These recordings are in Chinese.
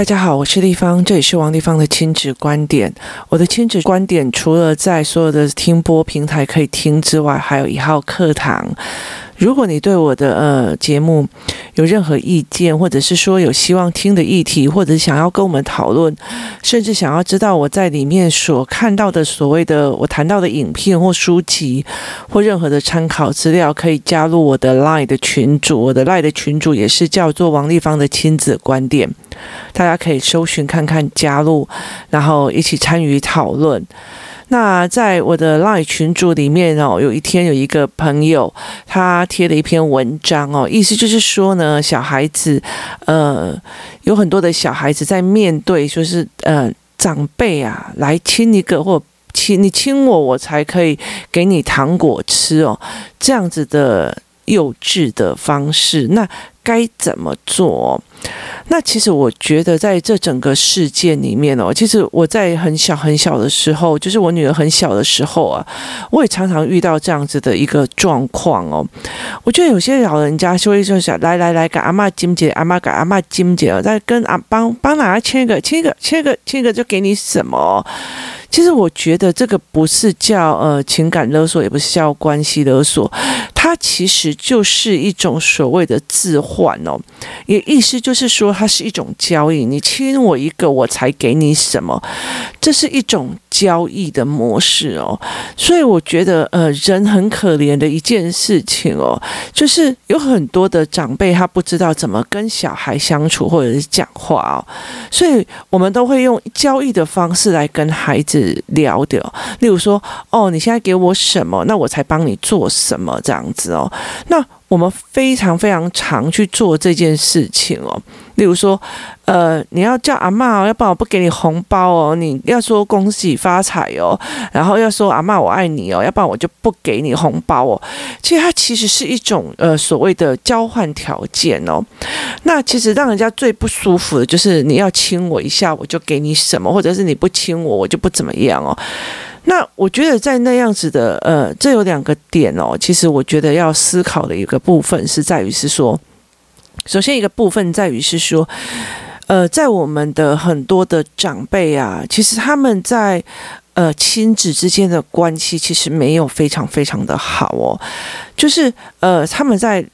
大家好，我是丽芳，这里是王丽芳的亲子观点。我的亲子观点除了在所有的听播平台可以听之外，还有一号课堂。如果你对我的呃节目有任何意见，或者是说有希望听的议题，或者想要跟我们讨论，甚至想要知道我在里面所看到的所谓的我谈到的影片或书籍或任何的参考资料，可以加入我的 LINE 的群组。我的 LINE 的群组也是叫做王丽芳的亲子观点，大家可以搜寻看看加入，然后一起参与讨论。那在我的 LINE 群组里面哦，有一天有一个朋友他贴了一篇文章哦，意思就是说呢，小孩子呃有很多的小孩子在面对说是呃长辈啊来亲一个或亲你亲我我才可以给你糖果吃哦，这样子的幼稚的方式，那该怎么做？那其实我觉得，在这整个事件里面哦，其实我在很小很小的时候，就是我女儿很小的时候啊，我也常常遇到这样子的一个状况哦。我觉得有些老人家说一说：“来来来，给阿妈金姐，阿妈给阿妈金姐，再跟阿帮帮哪亲一个，签一个，签一个，签一个，就给你什么。”其实我觉得这个不是叫呃情感勒索，也不是叫关系勒索，它其实就是一种所谓的置换哦，也意思就是说它是一种交易，你亲我一个，我才给你什么，这是一种交易的模式哦。所以我觉得呃人很可怜的一件事情哦，就是有很多的长辈他不知道怎么跟小孩相处或者是讲话哦，所以我们都会用交易的方式来跟孩子。聊的，例如说，哦，你现在给我什么，那我才帮你做什么。这样。子哦，那。我们非常非常常去做这件事情哦，例如说，呃，你要叫阿嬷哦，要不然我不给你红包哦，你要说恭喜发财哦，然后要说阿嬷我爱你哦，要不然我就不给你红包哦。其实它其实是一种呃所谓的交换条件哦。那其实让人家最不舒服的就是你要亲我一下，我就给你什么，或者是你不亲我，我就不怎么样哦。那我觉得在那样子的，呃，这有两个点哦。其实我觉得要思考的一个部分是在于是说，首先一个部分在于是说，呃，在我们的很多的长辈啊，其实他们在呃亲子之间的关系其实没有非常非常的好哦，就是呃他们在。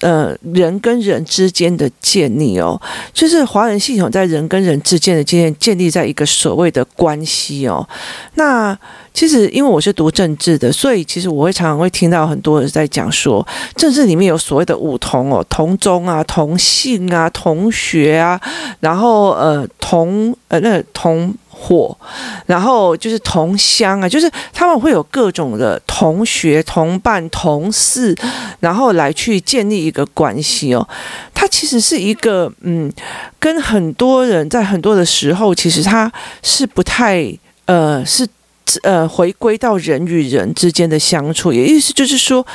呃，人跟人之间的建立哦，就是华人系统在人跟人之间的建立，建立在一个所谓的关系哦。那其实因为我是读政治的，所以其实我会常常会听到很多人在讲说，政治里面有所谓的五同哦，同宗啊、同姓啊、同学啊，然后呃同呃那同。或，然后就是同乡啊，就是他们会有各种的同学、同伴、同事，然后来去建立一个关系哦。它其实是一个嗯，跟很多人在很多的时候，其实他是不太呃，是呃，回归到人与人之间的相处，也意思就是说。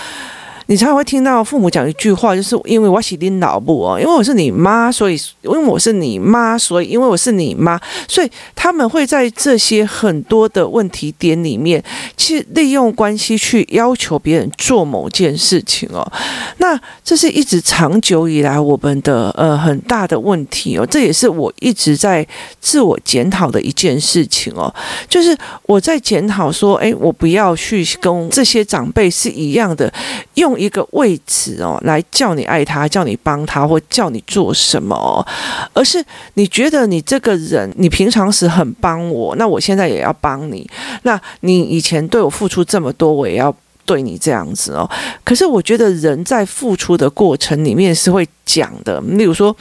你常常会听到父母讲一句话，就是因为我是你老母哦，因为我是你妈，所以因为我是你妈，所以因为我是你妈，所以他们会在这些很多的问题点里面，去利用关系去要求别人做某件事情哦。那这是一直长久以来我们的呃很大的问题哦，这也是我一直在自我检讨的一件事情哦，就是我在检讨说，诶，我不要去跟这些长辈是一样的用。一个位置哦，来叫你爱他，叫你帮他，或叫你做什么，而是你觉得你这个人，你平常时很帮我，那我现在也要帮你。那你以前对我付出这么多，我也要对你这样子哦。可是我觉得人在付出的过程里面是会讲的，例如说，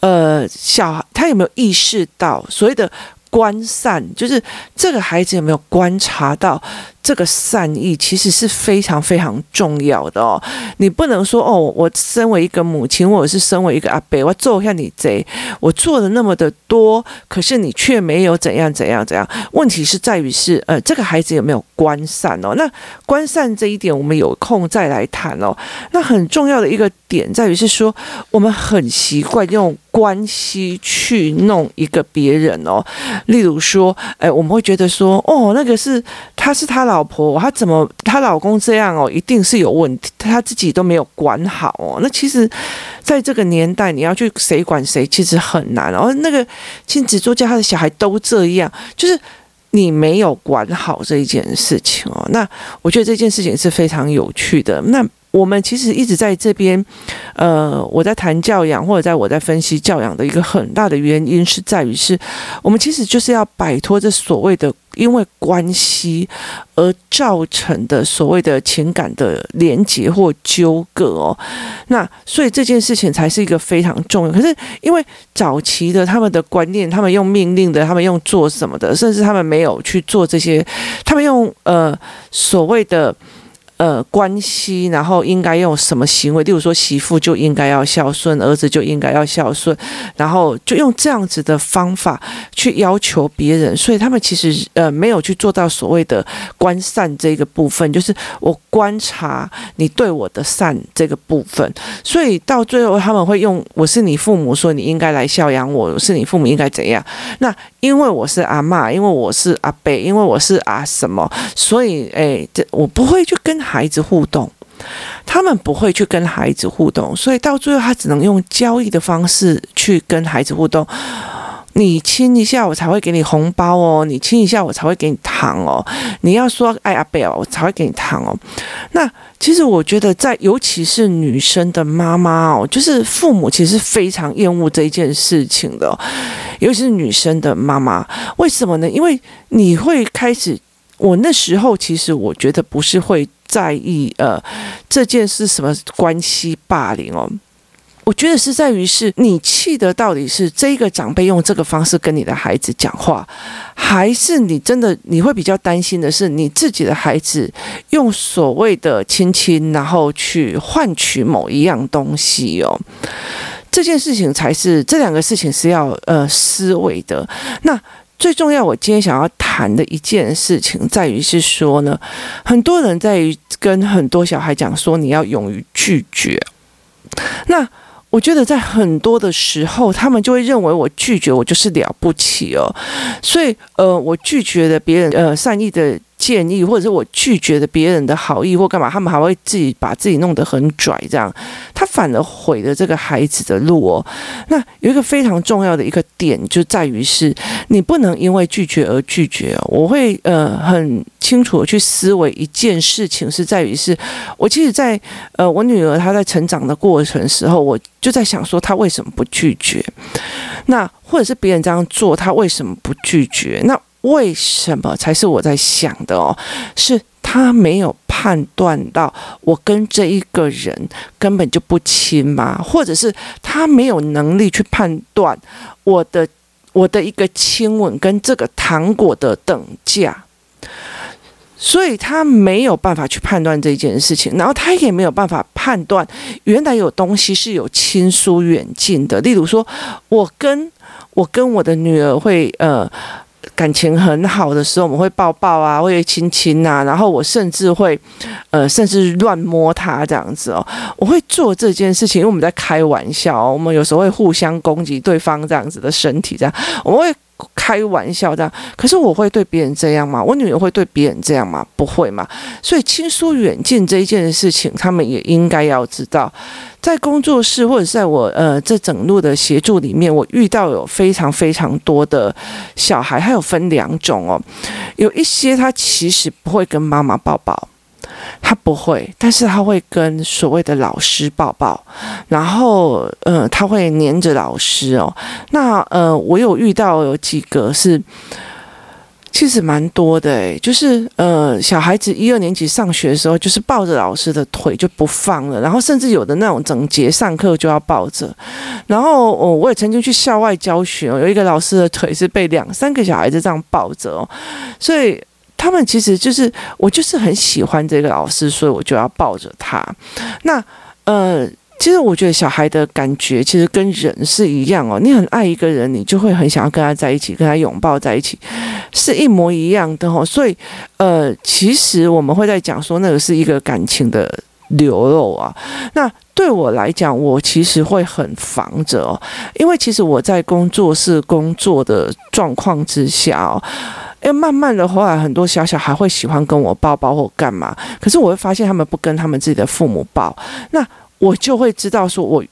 呃，小孩他有没有意识到所谓的观善，就是这个孩子有没有观察到？这个善意其实是非常非常重要的哦，你不能说哦，我身为一个母亲，或者是身为一个阿伯，我做一下你贼，我做了那么的多，可是你却没有怎样怎样怎样。问题是在于是呃，这个孩子有没有关善哦？那关善这一点，我们有空再来谈哦。那很重要的一个点在于是说，我们很习惯用关系去弄一个别人哦。例如说，哎，我们会觉得说，哦，那个是他是他老。老婆，她怎么她老公这样哦，一定是有问题，她自己都没有管好哦。那其实，在这个年代，你要去谁管谁，其实很难哦。那个亲子作家他的小孩都这样，就是你没有管好这一件事情哦。那我觉得这件事情是非常有趣的。那。我们其实一直在这边，呃，我在谈教养，或者在我在分析教养的一个很大的原因是在于是，我们其实就是要摆脱这所谓的因为关系而造成的所谓的情感的连结或纠葛哦。那所以这件事情才是一个非常重要。可是因为早期的他们的观念，他们用命令的，他们用做什么的，甚至他们没有去做这些，他们用呃所谓的。呃，关系，然后应该用什么行为？例如说，媳妇就应该要孝顺，儿子就应该要孝顺，然后就用这样子的方法去要求别人，所以他们其实呃没有去做到所谓的观善这个部分，就是我观察你对我的善这个部分，所以到最后他们会用我是你父母，说你应该来孝养我，我是你父母应该怎样？那因为我是阿嬷，因为我是阿伯，因为我是阿什么，所以哎，这我不会去跟。孩子互动，他们不会去跟孩子互动，所以到最后他只能用交易的方式去跟孩子互动。你亲一下，我才会给你红包哦；你亲一下，我才会给你糖哦。你要说爱阿伯，我才会给你糖哦。那其实我觉得，在尤其是女生的妈妈哦，就是父母其实非常厌恶这一件事情的，尤其是女生的妈妈。为什么呢？因为你会开始，我那时候其实我觉得不是会。在意呃，这件事什么关系霸凌哦？我觉得是在于是你气的到底是这个长辈用这个方式跟你的孩子讲话，还是你真的你会比较担心的是你自己的孩子用所谓的亲亲，然后去换取某一样东西哦？这件事情才是这两个事情是要呃思维的。那。最重要，我今天想要谈的一件事情，在于是说呢，很多人在于跟很多小孩讲说，你要勇于拒绝。那我觉得在很多的时候，他们就会认为我拒绝我就是了不起哦，所以呃，我拒绝了别人呃善意的。建议，或者是我拒绝了别人的好意或干嘛，他们还会自己把自己弄得很拽，这样他反而毁了这个孩子的路哦。那有一个非常重要的一个点，就在于是你不能因为拒绝而拒绝哦。我会呃很清楚的去思维一件事情，是在于是我其实在呃我女儿她在成长的过程时候，我就在想说她为什么不拒绝？那或者是别人这样做，她为什么不拒绝？那为什么才是我在想的哦？是他没有判断到我跟这一个人根本就不亲吗？或者是他没有能力去判断我的我的一个亲吻跟这个糖果的等价，所以他没有办法去判断这件事情，然后他也没有办法判断原来有东西是有亲疏远近的。例如说，我跟我跟我的女儿会呃。感情很好的时候，我们会抱抱啊，会亲亲啊，然后我甚至会，呃，甚至乱摸他这样子哦。我会做这件事情，因为我们在开玩笑哦，我们有时候会互相攻击对方这样子的身体，这样我们会。开玩笑这样，可是我会对别人这样吗？我女儿会对别人这样吗？不会嘛。所以亲疏远近这一件事情，他们也应该要知道。在工作室或者在我呃这整路的协助里面，我遇到有非常非常多的小孩，还有分两种哦。有一些他其实不会跟妈妈抱抱。他不会，但是他会跟所谓的老师抱抱，然后，呃，他会黏着老师哦。那，呃，我有遇到有几个是，其实蛮多的诶，就是，呃，小孩子一二年级上学的时候，就是抱着老师的腿就不放了，然后甚至有的那种整节上课就要抱着。然后，哦，我也曾经去校外教学，有一个老师的腿是被两三个小孩子这样抱着哦，所以。他们其实就是我，就是很喜欢这个老师，所以我就要抱着他。那呃，其实我觉得小孩的感觉其实跟人是一样哦。你很爱一个人，你就会很想要跟他在一起，跟他拥抱在一起，是一模一样的哦。所以呃，其实我们会在讲说那个是一个感情的流露啊。那对我来讲，我其实会很防着哦，因为其实我在工作室工作的状况之下哦。哎，慢慢的后来很多小小孩会喜欢跟我抱抱或干嘛，可是我会发现他们不跟他们自己的父母抱，那我就会知道说我。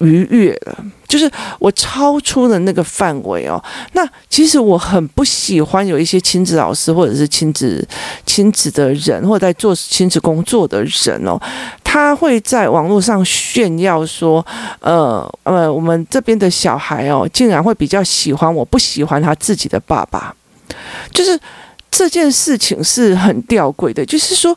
逾越了，就是我超出了那个范围哦。那其实我很不喜欢有一些亲子老师或者是亲子亲子的人，或者在做亲子工作的人哦，他会在网络上炫耀说，呃呃，我们这边的小孩哦，竟然会比较喜欢我，不喜欢他自己的爸爸，就是这件事情是很吊诡的，就是说。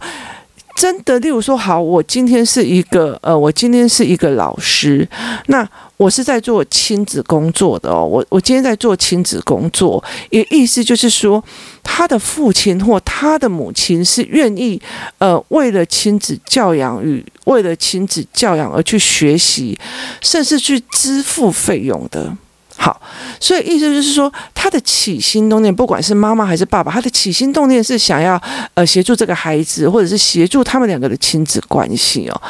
真的，例如说，好，我今天是一个，呃，我今天是一个老师，那我是在做亲子工作的哦，我我今天在做亲子工作，也意思就是说，他的父亲或他的母亲是愿意，呃，为了亲子教养与为了亲子教养而去学习，甚至去支付费用的。好，所以意思就是说，他的起心动念，不管是妈妈还是爸爸，他的起心动念是想要呃协助这个孩子，或者是协助他们两个的亲子关系哦。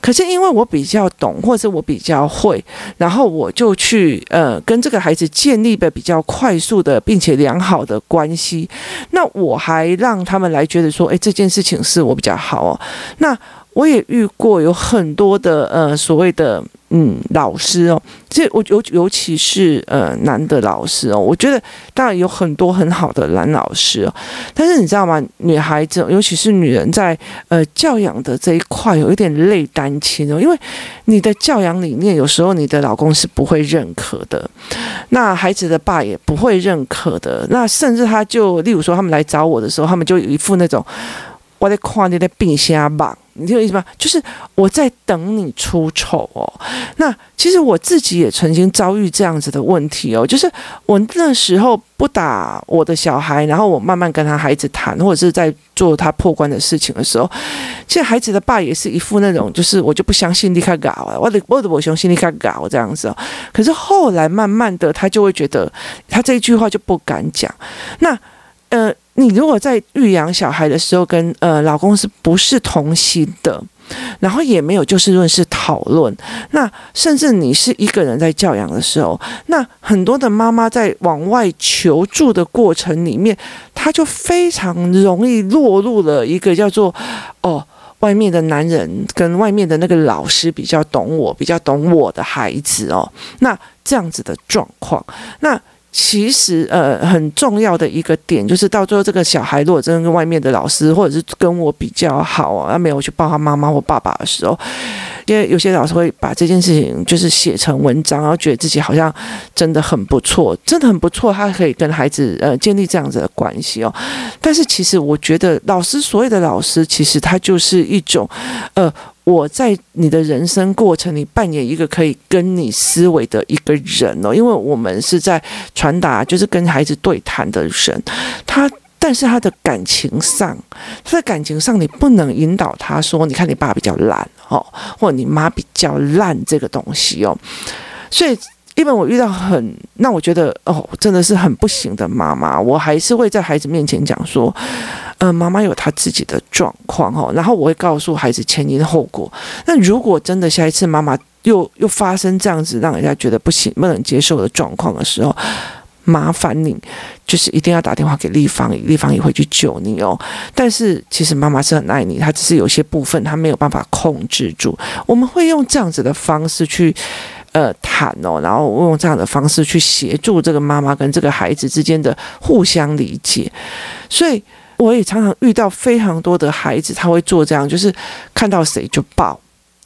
可是因为我比较懂，或者我比较会，然后我就去呃跟这个孩子建立的比较快速的并且良好的关系。那我还让他们来觉得说，诶，这件事情是我比较好哦。那我也遇过有很多的呃所谓的。嗯，老师哦，这我尤尤其是呃男的老师哦，我觉得当然有很多很好的男老师哦，但是你知道吗？女孩子尤其是女人在呃教养的这一块有一点累单亲哦，因为你的教养理念有时候你的老公是不会认可的，那孩子的爸也不会认可的，那甚至他就例如说他们来找我的时候，他们就有一副那种我在夸你的病瞎棒。你听我意思吗？就是我在等你出丑哦。那其实我自己也曾经遭遇这样子的问题哦。就是我那时候不打我的小孩，然后我慢慢跟他孩子谈，或者是在做他破关的事情的时候，其实孩子的爸也是一副那种，就是我就不相信立刻搞啊，我的我的我相信立刻搞这样子哦。可是后来慢慢的，他就会觉得他这一句话就不敢讲。那呃。你如果在育养小孩的时候跟呃老公是不是同心的，然后也没有就事论事讨论，那甚至你是一个人在教养的时候，那很多的妈妈在往外求助的过程里面，她就非常容易落入了一个叫做哦，外面的男人跟外面的那个老师比较懂我，比较懂我的孩子哦，那这样子的状况，那。其实，呃，很重要的一个点就是，到最后这个小孩如果真的跟外面的老师或者是跟我比较好啊，他没有去抱他妈妈或爸爸的时候，因为有些老师会把这件事情就是写成文章，然后觉得自己好像真的很不错，真的很不错，他可以跟孩子呃建立这样子的关系哦。但是其实我觉得，老师所谓的老师，其实他就是一种，呃。我在你的人生过程里扮演一个可以跟你思维的一个人哦，因为我们是在传达，就是跟孩子对谈的人，他但是他的感情上，他的感情上你不能引导他说，你看你爸比较烂哦，或你妈比较烂这个东西哦，所以因为我遇到很，那我觉得哦，真的是很不行的妈妈，我还是会在孩子面前讲说。呃，妈妈有她自己的状况哈，然后我会告诉孩子前因后果。那如果真的下一次妈妈又又发生这样子让人家觉得不行、不能接受的状况的时候，麻烦你就是一定要打电话给丽芳姨，丽芳姨会去救你哦。但是其实妈妈是很爱你，她只是有些部分她没有办法控制住。我们会用这样子的方式去呃谈哦，然后用这样的方式去协助这个妈妈跟这个孩子之间的互相理解，所以。我也常常遇到非常多的孩子，他会做这样，就是看到谁就抱，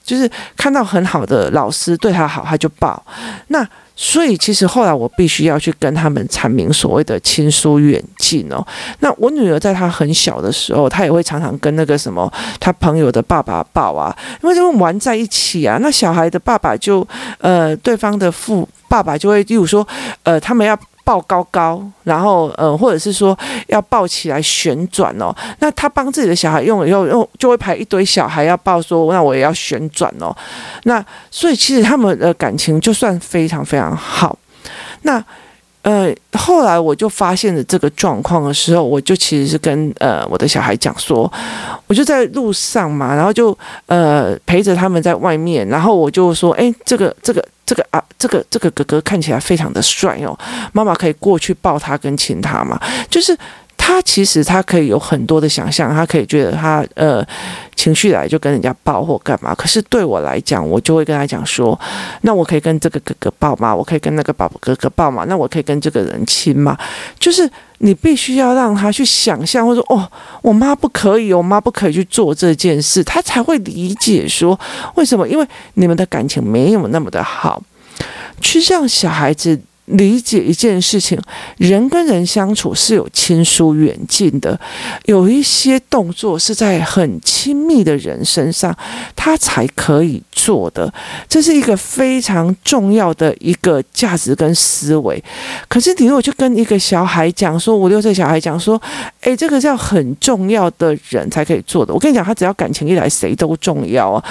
就是看到很好的老师对他好，他就抱。那所以其实后来我必须要去跟他们阐明所谓的亲疏远近哦。那我女儿在她很小的时候，她也会常常跟那个什么她朋友的爸爸抱啊，因为就玩在一起啊。那小孩的爸爸就呃，对方的父爸爸就会，例如说呃，他们要。抱高高，然后嗯，或者是说要抱起来旋转哦。那他帮自己的小孩用了以后，用就会排一堆小孩要抱，说那我也要旋转哦。那所以其实他们的感情就算非常非常好。那呃，后来我就发现了这个状况的时候，我就其实是跟呃我的小孩讲说，我就在路上嘛，然后就呃陪着他们在外面，然后我就说，哎，这个这个。这个啊，这个这个哥哥看起来非常的帅哦，妈妈可以过去抱他跟亲他嘛？就是他其实他可以有很多的想象，他可以觉得他呃情绪来就跟人家抱或干嘛。可是对我来讲，我就会跟他讲说，那我可以跟这个哥哥抱吗？我可以跟那个宝宝哥哥抱吗？那我可以跟这个人亲吗？就是你必须要让他去想象，或者说哦，我妈不可以，我妈不可以去做这件事，他才会理解说为什么？因为你们的感情没有那么的好，去让小孩子。理解一件事情，人跟人相处是有亲疏远近的，有一些动作是在很亲密的人身上，他才可以做的，这是一个非常重要的一个价值跟思维。可是你如果去跟一个小孩讲说，五六岁小孩讲说，诶，这个是要很重要的人才可以做的，我跟你讲，他只要感情一来，谁都重要啊，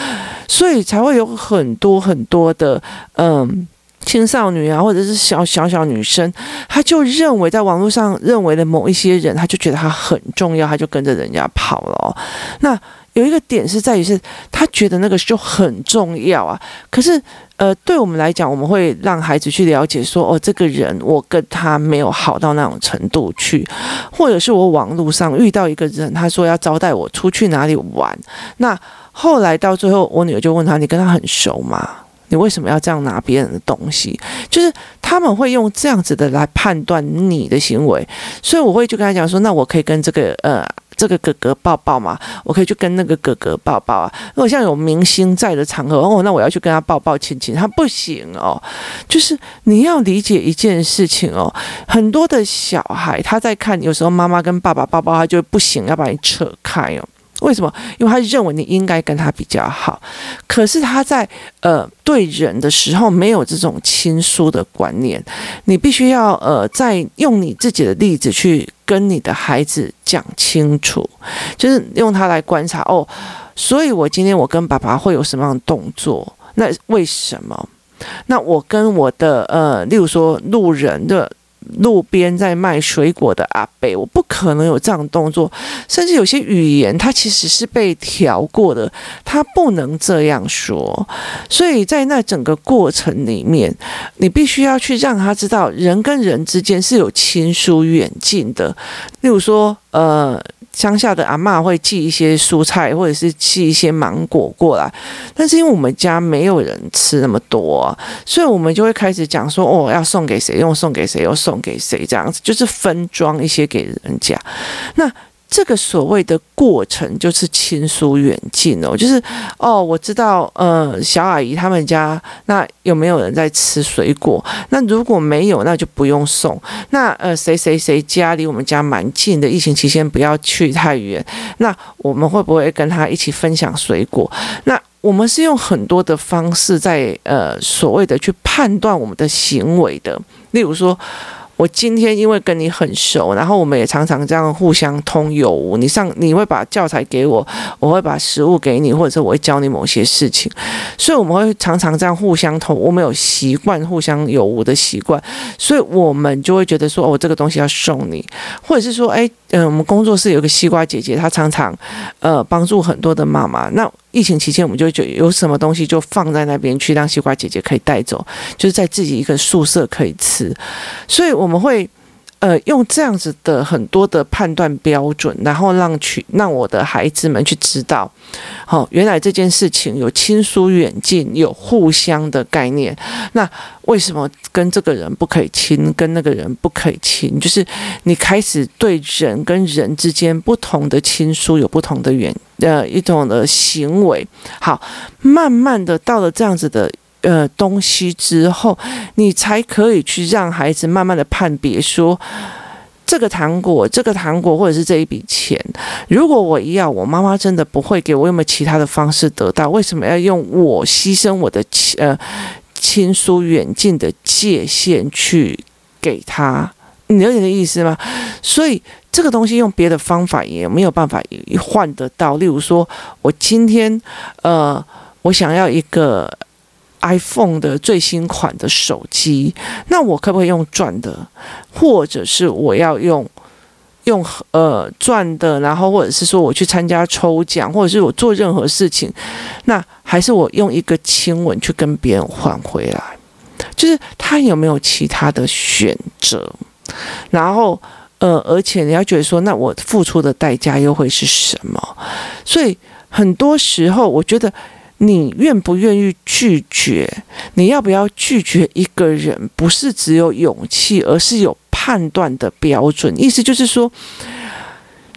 所以才会有很多很多的，嗯。青少女啊，或者是小小小女生，她就认为在网络上认为的某一些人，她就觉得他很重要，她就跟着人家跑了。那有一个点是在于是，她觉得那个就很重要啊。可是，呃，对我们来讲，我们会让孩子去了解说，哦，这个人我跟他没有好到那种程度去，或者是我网络上遇到一个人，他说要招待我出去哪里玩。那后来到最后，我女儿就问他：“你跟他很熟吗？”你为什么要这样拿别人的东西？就是他们会用这样子的来判断你的行为，所以我会就跟他讲说，那我可以跟这个呃这个哥哥抱抱吗？我可以去跟那个哥哥抱抱啊。如果像有明星在的场合哦，那我要去跟他抱抱亲亲，他不行哦。就是你要理解一件事情哦，很多的小孩他在看，有时候妈妈跟爸爸抱抱，他就不行，要把你扯开哦。为什么？因为他认为你应该跟他比较好，可是他在呃对人的时候没有这种亲疏的观念。你必须要呃再用你自己的例子去跟你的孩子讲清楚，就是用他来观察哦。所以我今天我跟爸爸会有什么样的动作？那为什么？那我跟我的呃，例如说路人的。路边在卖水果的阿伯，我不可能有这样动作，甚至有些语言，它其实是被调过的，它不能这样说。所以在那整个过程里面，你必须要去让他知道，人跟人之间是有亲疏远近的。例如说，呃。乡下的阿嬷会寄一些蔬菜，或者是寄一些芒果过来，但是因为我们家没有人吃那么多，所以我们就会开始讲说，哦，要送给谁，又送给谁，又送给谁，这样子就是分装一些给人家。那。这个所谓的过程就是亲疏远近哦，就是哦，我知道，呃，小阿姨他们家那有没有人在吃水果？那如果没有，那就不用送。那呃，谁谁谁家离我们家蛮近的，疫情期间不要去太远。那我们会不会跟他一起分享水果？那我们是用很多的方式在呃所谓的去判断我们的行为的，例如说。我今天因为跟你很熟，然后我们也常常这样互相通有无。你上你会把教材给我，我会把食物给你，或者是我会教你某些事情，所以我们会常常这样互相通。我们有习惯互相有无的习惯，所以我们就会觉得说，哦，这个东西要送你，或者是说，哎，嗯，我们工作室有个西瓜姐姐，她常常呃帮助很多的妈妈。那疫情期间，我们就就有什么东西就放在那边去，让西瓜姐姐可以带走，就是在自己一个宿舍可以吃。所以我们会呃用这样子的很多的判断标准，然后让去让我的孩子们去知道，哦，原来这件事情有亲疏远近，有互相的概念。那为什么跟这个人不可以亲，跟那个人不可以亲？就是你开始对人跟人之间不同的亲疏有不同的远。呃，一种的行为，好，慢慢的到了这样子的呃东西之后，你才可以去让孩子慢慢的判别说，这个糖果，这个糖果或者是这一笔钱，如果我要，我妈妈真的不会给我，有没有其他的方式得到？为什么要用我牺牲我的呃亲疏远近的界限去给他？你有点的意思吗？所以这个东西用别的方法也没有办法换得到。例如说，我今天呃，我想要一个 iPhone 的最新款的手机，那我可不可以用赚的？或者是我要用用呃赚的？然后或者是说我去参加抽奖，或者是我做任何事情，那还是我用一个亲吻去跟别人换回来？就是他有没有其他的选择？然后，呃，而且你要觉得说，那我付出的代价又会是什么？所以很多时候，我觉得你愿不愿意拒绝，你要不要拒绝一个人，不是只有勇气，而是有判断的标准。意思就是说。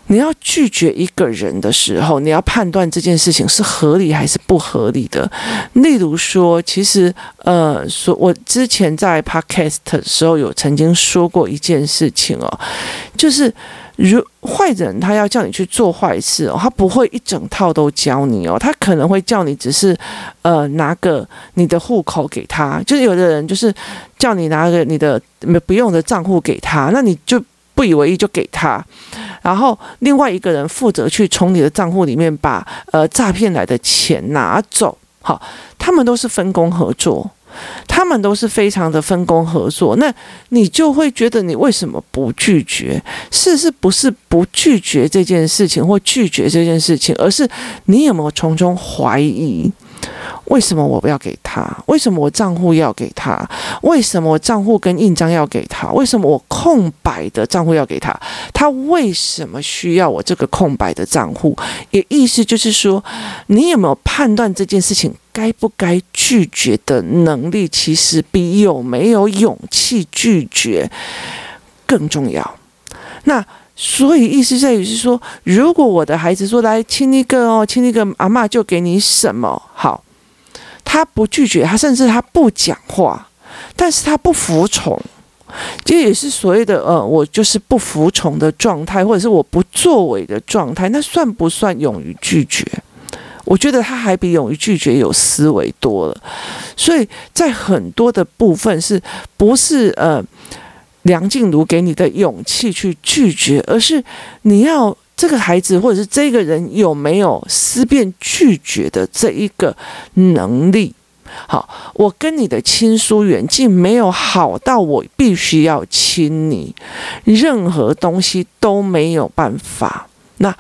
你要拒绝一个人的时候，你要判断这件事情是合理还是不合理的。例如说，其实呃，说我之前在 Podcast 的时候有曾经说过一件事情哦，就是如坏人他要叫你去做坏事哦，他不会一整套都教你哦，他可能会叫你只是呃拿个你的户口给他，就是有的人就是叫你拿个你的不用的账户给他，那你就不以为意就给他。然后另外一个人负责去从你的账户里面把呃诈骗来的钱拿走，好，他们都是分工合作，他们都是非常的分工合作，那你就会觉得你为什么不拒绝？是是不是不拒绝这件事情或拒绝这件事情，而是你有没有从中怀疑？为什么我不要给他？为什么我账户要给他？为什么我账户跟印章要给他？为什么我空白的账户要给他？他为什么需要我这个空白的账户？也意思就是说，你有没有判断这件事情该不该拒绝的能力？其实比有没有勇气拒绝更重要。那所以意思在于是说，如果我的孩子说来亲一个哦，亲一个阿妈就给你什么好。他不拒绝，他甚至他不讲话，但是他不服从，这也是所谓的呃，我就是不服从的状态，或者是我不作为的状态，那算不算勇于拒绝？我觉得他还比勇于拒绝有思维多了，所以在很多的部分是不是呃梁静茹给你的勇气去拒绝，而是你要。这个孩子或者是这个人有没有思辨拒绝的这一个能力？好，我跟你的亲疏远近没有好到我必须要亲你，任何东西都没有办法。那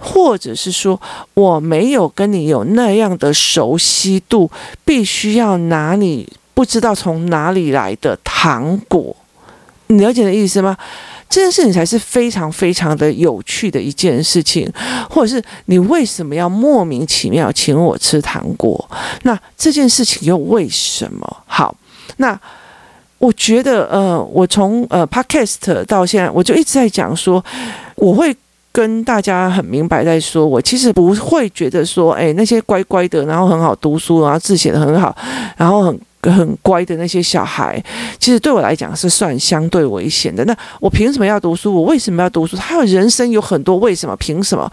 或者是说我没有跟你有那样的熟悉度，必须要拿你不知道从哪里来的糖果，你了解的意思吗？这件事情才是非常非常的有趣的一件事情，或者是你为什么要莫名其妙请我吃糖果？那这件事情又为什么？好，那我觉得，呃，我从呃 Podcast 到现在，我就一直在讲说，我会跟大家很明白在说，我其实不会觉得说，哎，那些乖乖的，然后很好读书，然后字写的很好，然后很。很乖的那些小孩，其实对我来讲是算相对危险的。那我凭什么要读书？我为什么要读书？他有人生有很多为什么、凭什么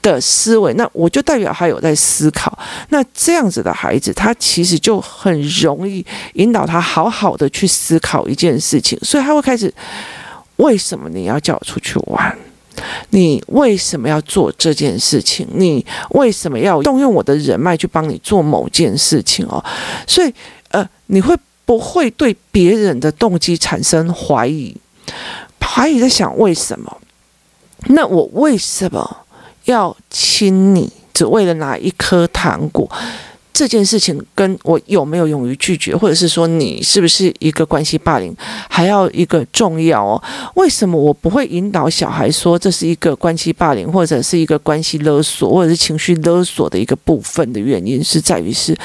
的思维。那我就代表他有在思考。那这样子的孩子，他其实就很容易引导他好好的去思考一件事情。所以他会开始：为什么你要叫我出去玩？你为什么要做这件事情？你为什么要动用我的人脉去帮你做某件事情？哦，所以。呃，你会不会对别人的动机产生怀疑？怀疑在想为什么？那我为什么要亲你？只为了拿一颗糖果？这件事情跟我有没有勇于拒绝，或者是说你是不是一个关系霸凌，还要一个重要哦？为什么我不会引导小孩说这是一个关系霸凌，或者是一个关系勒索，或者是情绪勒索的一个部分的原因，是在于是。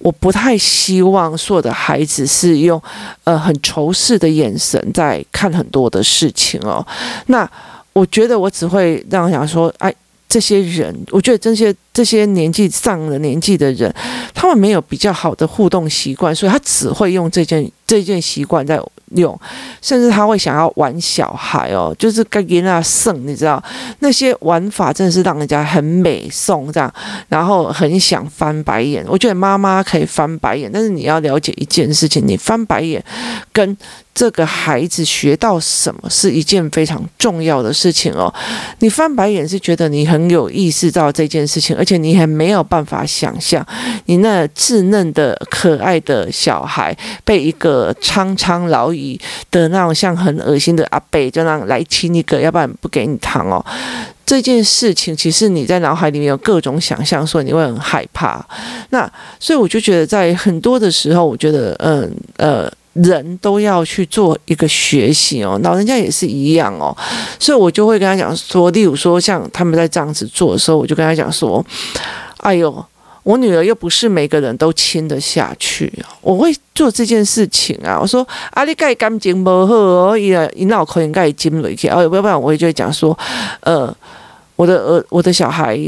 我不太希望所有的孩子是用呃很仇视的眼神在看很多的事情哦。那我觉得我只会让想说，哎，这些人，我觉得这些这些年纪上了年纪的人，他们没有比较好的互动习惯，所以他只会用这件这件习惯在。用，甚至他会想要玩小孩哦，就是该给那剩，你知道那些玩法真的是让人家很美送这样，然后很想翻白眼。我觉得妈妈可以翻白眼，但是你要了解一件事情，你翻白眼跟这个孩子学到什么是一件非常重要的事情哦。你翻白眼是觉得你很有意识到这件事情，而且你还没有办法想象你那稚嫩的可爱的小孩被一个苍苍老矣。的那种像很恶心的阿伯，就让来亲一个，要不然不给你糖哦。这件事情其实你在脑海里面有各种想象，所以你会很害怕。那所以我就觉得，在很多的时候，我觉得，嗯呃。人都要去做一个学习哦，老人家也是一样哦，所以我就会跟他讲说，例如说像他们在这样子做的时候，我就跟他讲说，哎呦，我女儿又不是每个人都亲得下去，我会做这件事情啊。我说啊，你盖感情不好哦，伊伊脑壳应该经了一下，哦，要不然我也就会讲说，呃，我的儿，我的小孩，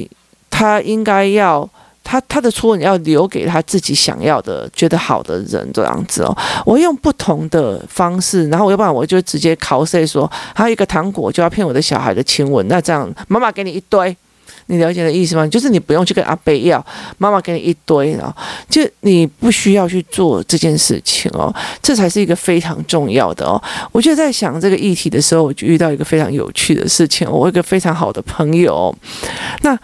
他应该要。他他的初吻要留给他自己想要的、觉得好的人这样子哦。我用不同的方式，然后我要不然我就直接考试说，还有一个糖果就要骗我的小孩的亲吻。那这样妈妈给你一堆，你了解的意思吗？就是你不用去跟阿贝要，妈妈给你一堆啊，就你不需要去做这件事情哦。这才是一个非常重要的哦。我就在想这个议题的时候，我就遇到一个非常有趣的事情。我有一个非常好的朋友，那。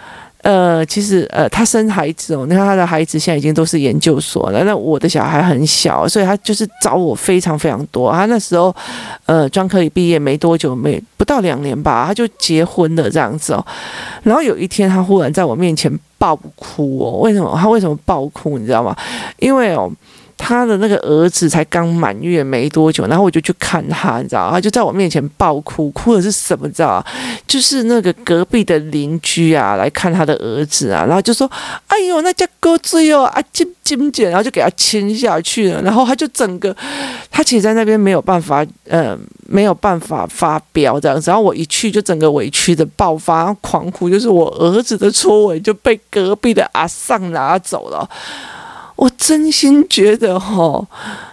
呃，其实呃，他生孩子哦，你看他的孩子现在已经都是研究所了。那我的小孩很小，所以他就是找我非常非常多。他那时候呃，专科一毕业没多久，没不到两年吧，他就结婚了这样子哦。然后有一天，他忽然在我面前爆哭哦。为什么？他为什么爆哭？你知道吗？因为哦。他的那个儿子才刚满月没多久，然后我就去看他，你知道，他就在我面前爆哭，哭的是什么？你知道？就是那个隔壁的邻居啊，来看他的儿子啊，然后就说：“哎呦，那叫狗嘴哦，啊，金金姐，然后就给他亲下去了，然后他就整个，他其实在那边没有办法，呃，没有办法发飙这样子，然后我一去就整个委屈的爆发，狂哭，就是我儿子的初吻就被隔壁的阿桑拿走了。我真心觉得哈，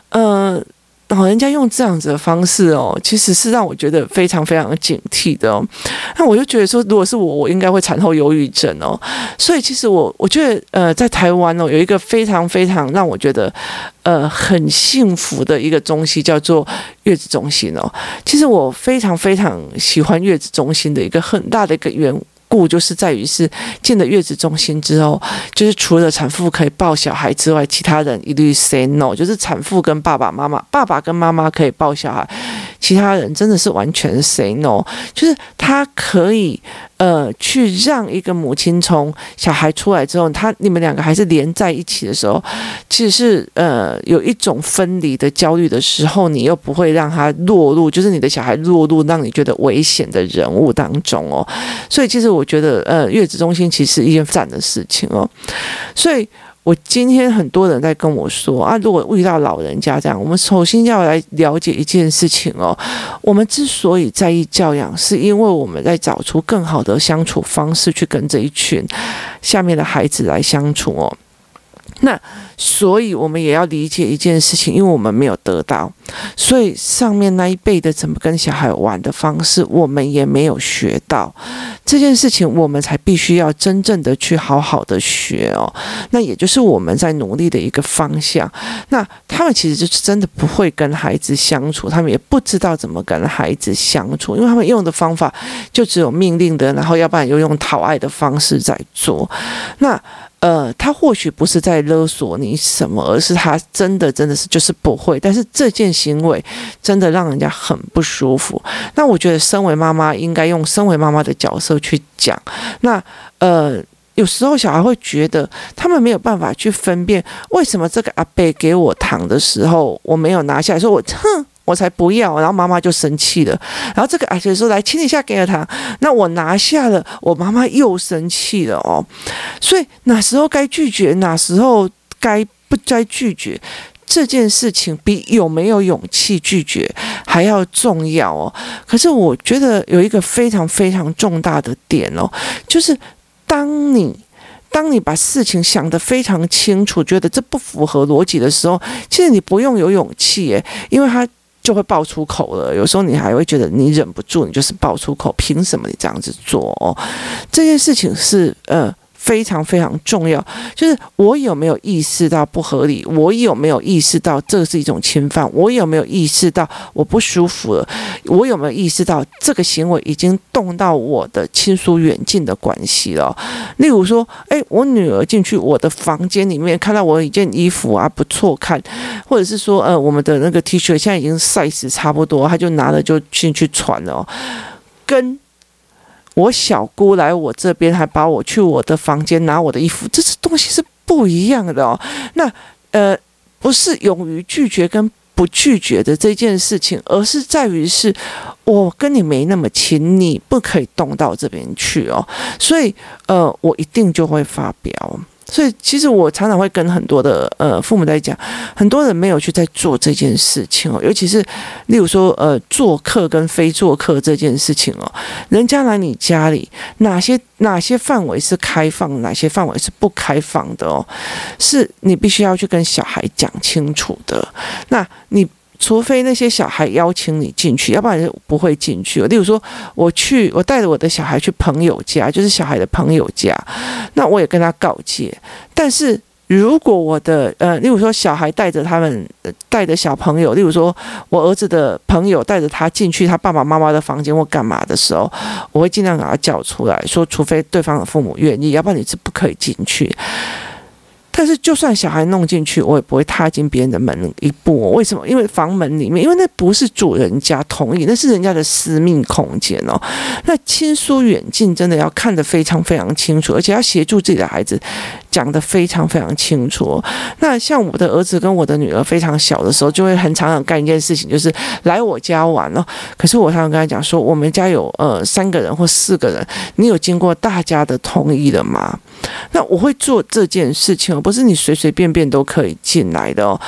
呃，老人家用这样子的方式哦，其实是让我觉得非常非常警惕的哦。那我就觉得说，如果是我，我应该会产后忧郁症哦。所以其实我我觉得，呃，在台湾哦，有一个非常非常让我觉得，呃，很幸福的一个中心，叫做月子中心哦。其实我非常非常喜欢月子中心的一个很大的一个原。故就是在于是进了月子中心之后，就是除了产妇可以抱小孩之外，其他人一律 say no，就是产妇跟爸爸妈妈，爸爸跟妈妈可以抱小孩，其他人真的是完全 say no，就是他可以。呃，去让一个母亲从小孩出来之后，他你们两个还是连在一起的时候，其实是呃有一种分离的焦虑的时候，你又不会让他落入，就是你的小孩落入让你觉得危险的人物当中哦。所以其实我觉得，呃，月子中心其实是一件赞的事情哦。所以。我今天很多人在跟我说啊，如果遇到老人家这样，我们首先要来了解一件事情哦。我们之所以在意教养，是因为我们在找出更好的相处方式，去跟这一群下面的孩子来相处哦。那所以，我们也要理解一件事情，因为我们没有得到，所以上面那一辈的怎么跟小孩玩的方式，我们也没有学到。这件事情，我们才必须要真正的去好好的学哦。那也就是我们在努力的一个方向。那他们其实就是真的不会跟孩子相处，他们也不知道怎么跟孩子相处，因为他们用的方法就只有命令的，然后要不然又用讨爱的方式在做。那。呃，他或许不是在勒索你什么，而是他真的真的是就是不会。但是这件行为真的让人家很不舒服。那我觉得，身为妈妈应该用身为妈妈的角色去讲。那呃，有时候小孩会觉得他们没有办法去分辨，为什么这个阿伯给我糖的时候我没有拿下来，说我哼。我才不要，然后妈妈就生气了。然后这个阿姐说：“来亲一下，给了他。”那我拿下了，我妈妈又生气了哦。所以哪时候该拒绝，哪时候该不该拒绝，这件事情比有没有勇气拒绝还要重要哦。可是我觉得有一个非常非常重大的点哦，就是当你当你把事情想得非常清楚，觉得这不符合逻辑的时候，其实你不用有勇气耶，因为他。就会爆出口了。有时候你还会觉得你忍不住，你就是爆出口。凭什么你这样子做？哦，这件事情是呃。非常非常重要，就是我有没有意识到不合理？我有没有意识到这是一种侵犯？我有没有意识到我不舒服了？我有没有意识到这个行为已经动到我的亲疏远近的关系了？例如说，诶，我女儿进去我的房间里面，看到我一件衣服啊不错看，或者是说，呃，我们的那个 T 恤现在已经 size 差不多，她就拿了就进去穿了，哦跟。我小姑来我这边，还把我去我的房间拿我的衣服，这些东西是不一样的哦。那呃，不是勇于拒绝跟不拒绝的这件事情，而是在于是我跟你没那么亲，你不可以动到这边去哦。所以，呃，我一定就会发飙。所以，其实我常常会跟很多的呃父母在讲，很多人没有去在做这件事情哦，尤其是例如说呃做客跟非做客这件事情哦，人家来你家里，哪些哪些范围是开放，哪些范围是不开放的哦，是你必须要去跟小孩讲清楚的。那你。除非那些小孩邀请你进去，要不然就不会进去。例如说，我去，我带着我的小孩去朋友家，就是小孩的朋友家，那我也跟他告诫。但是如果我的呃，例如说小孩带着他们带着小朋友，例如说我儿子的朋友带着他进去他爸爸妈妈的房间或干嘛的时候，我会尽量把他叫出来说，除非对方的父母愿意，要不然你是不可以进去。但是，就算小孩弄进去，我也不会踏进别人的门一步。为什么？因为房门里面，因为那不是主人家同意，那是人家的私密空间哦。那亲疏远近真的要看得非常非常清楚，而且要协助自己的孩子讲得非常非常清楚。那像我的儿子跟我的女儿非常小的时候，就会很常常干一件事情，就是来我家玩哦。可是我常常跟他讲说，我们家有呃三个人或四个人，你有经过大家的同意的吗？那我会做这件事情。不是你随随便便都可以进来的哦。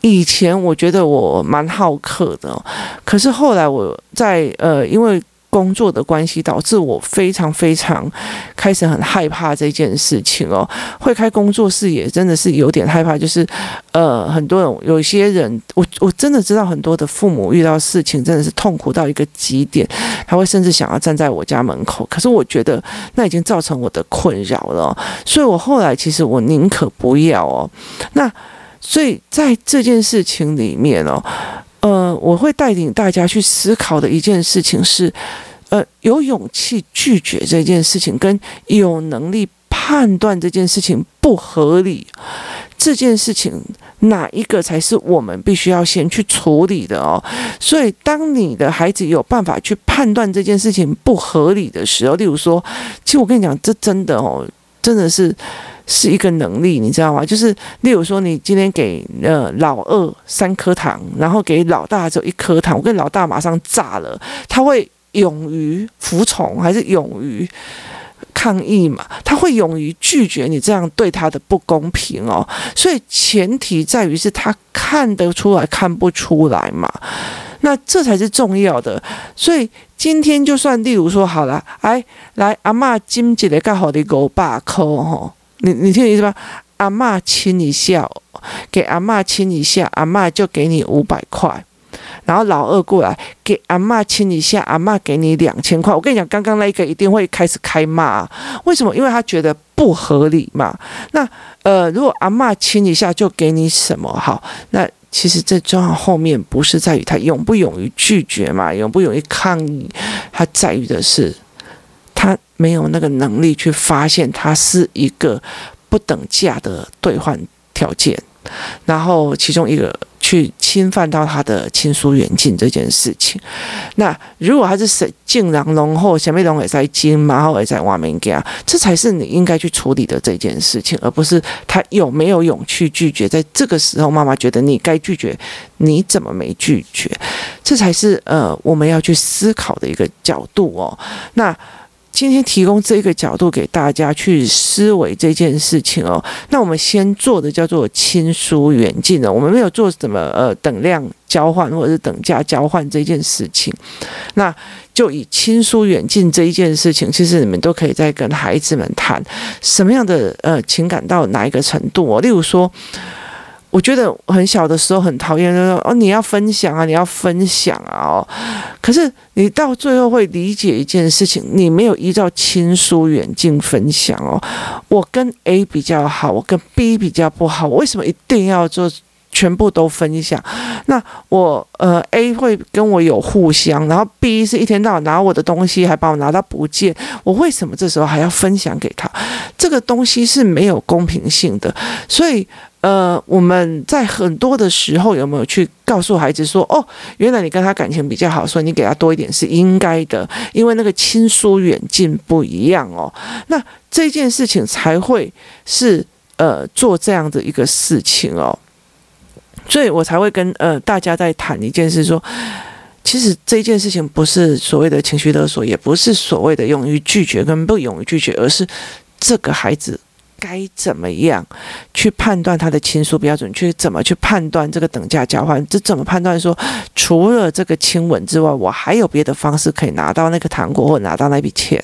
以前我觉得我蛮好客的，可是后来我在呃，因为工作的关系，导致我非常非常开始很害怕这件事情哦。会开工作室也真的是有点害怕，就是呃，很多人有些人，我我真的知道很多的父母遇到事情真的是痛苦到一个极点，他会甚至想要站在我家门口。可是我觉得那已经造成我的困扰了，所以我后来其实我宁可不要哦。那所以在这件事情里面哦。呃，我会带领大家去思考的一件事情是，呃，有勇气拒绝这件事情，跟有能力判断这件事情不合理，这件事情哪一个才是我们必须要先去处理的哦？所以，当你的孩子有办法去判断这件事情不合理的时候，例如说，其实我跟你讲，这真的哦，真的是。是一个能力，你知道吗？就是例如说，你今天给呃老二三颗糖，然后给老大只有一颗糖，我跟老大马上炸了，他会勇于服从还是勇于抗议嘛？他会勇于拒绝你这样对他的不公平哦。所以前提在于是他看得出来，看不出来嘛？那这才是重要的。所以今天就算例如说好了，哎，来阿妈金姐的刚好的五百块吼。你你听我意思吧？阿嬷亲一下，给阿嬷亲一下，阿嬷就给你五百块。然后老二过来给阿嬷亲一下，阿嬷给你两千块。我跟你讲，刚刚那个一定会开始开骂，为什么？因为他觉得不合理嘛。那呃，如果阿嬷亲一下就给你什么？好，那其实这状况后面不是在于他勇不勇于拒绝嘛，勇不勇于抗议，他在于的是。他没有那个能力去发现，它是一个不等价的兑换条件，然后其中一个去侵犯到他的亲疏远近这件事情。那如果他是谁敬狼龙后，前面龙也在金，马后也在外面给啊，这才是你应该去处理的这件事情，而不是他有没有勇气拒绝。在这个时候，妈妈觉得你该拒绝，你怎么没拒绝？这才是呃我们要去思考的一个角度哦。那。今天提供这个角度给大家去思维这件事情哦。那我们先做的叫做亲疏远近的，我们没有做什么呃等量交换或者是等价交换这件事情。那就以亲疏远近这一件事情，其实你们都可以再跟孩子们谈什么样的呃情感到哪一个程度哦。例如说。我觉得很小的时候很讨厌，就说哦，你要分享啊，你要分享啊哦。可是你到最后会理解一件事情，你没有依照亲疏远近分享哦。我跟 A 比较好，我跟 B 比较不好，我为什么一定要做全部都分享？那我呃 A 会跟我有互相，然后 B 是一天到晚拿我的东西，还把我拿到不见，我为什么这时候还要分享给他？这个东西是没有公平性的，所以。呃，我们在很多的时候有没有去告诉孩子说，哦，原来你跟他感情比较好，所以你给他多一点是应该的，因为那个亲疏远近不一样哦。那这件事情才会是呃做这样的一个事情哦。所以我才会跟呃大家在谈一件事说，其实这件事情不是所谓的情绪勒索，也不是所谓的勇于拒绝跟不勇于拒绝，而是这个孩子。该怎么样去判断他的亲疏标准？去怎么去判断这个等价交换？这怎么判断说，除了这个亲吻之外，我还有别的方式可以拿到那个糖果或拿到那笔钱？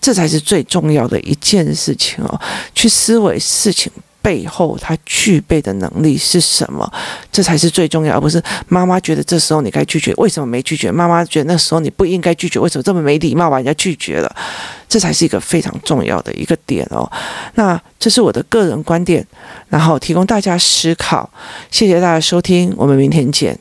这才是最重要的一件事情哦。去思维事情。背后他具备的能力是什么？这才是最重要，而不是妈妈觉得这时候你该拒绝，为什么没拒绝？妈妈觉得那时候你不应该拒绝，为什么这么没礼貌把人家拒绝了？这才是一个非常重要的一个点哦。那这是我的个人观点，然后提供大家思考。谢谢大家收听，我们明天见。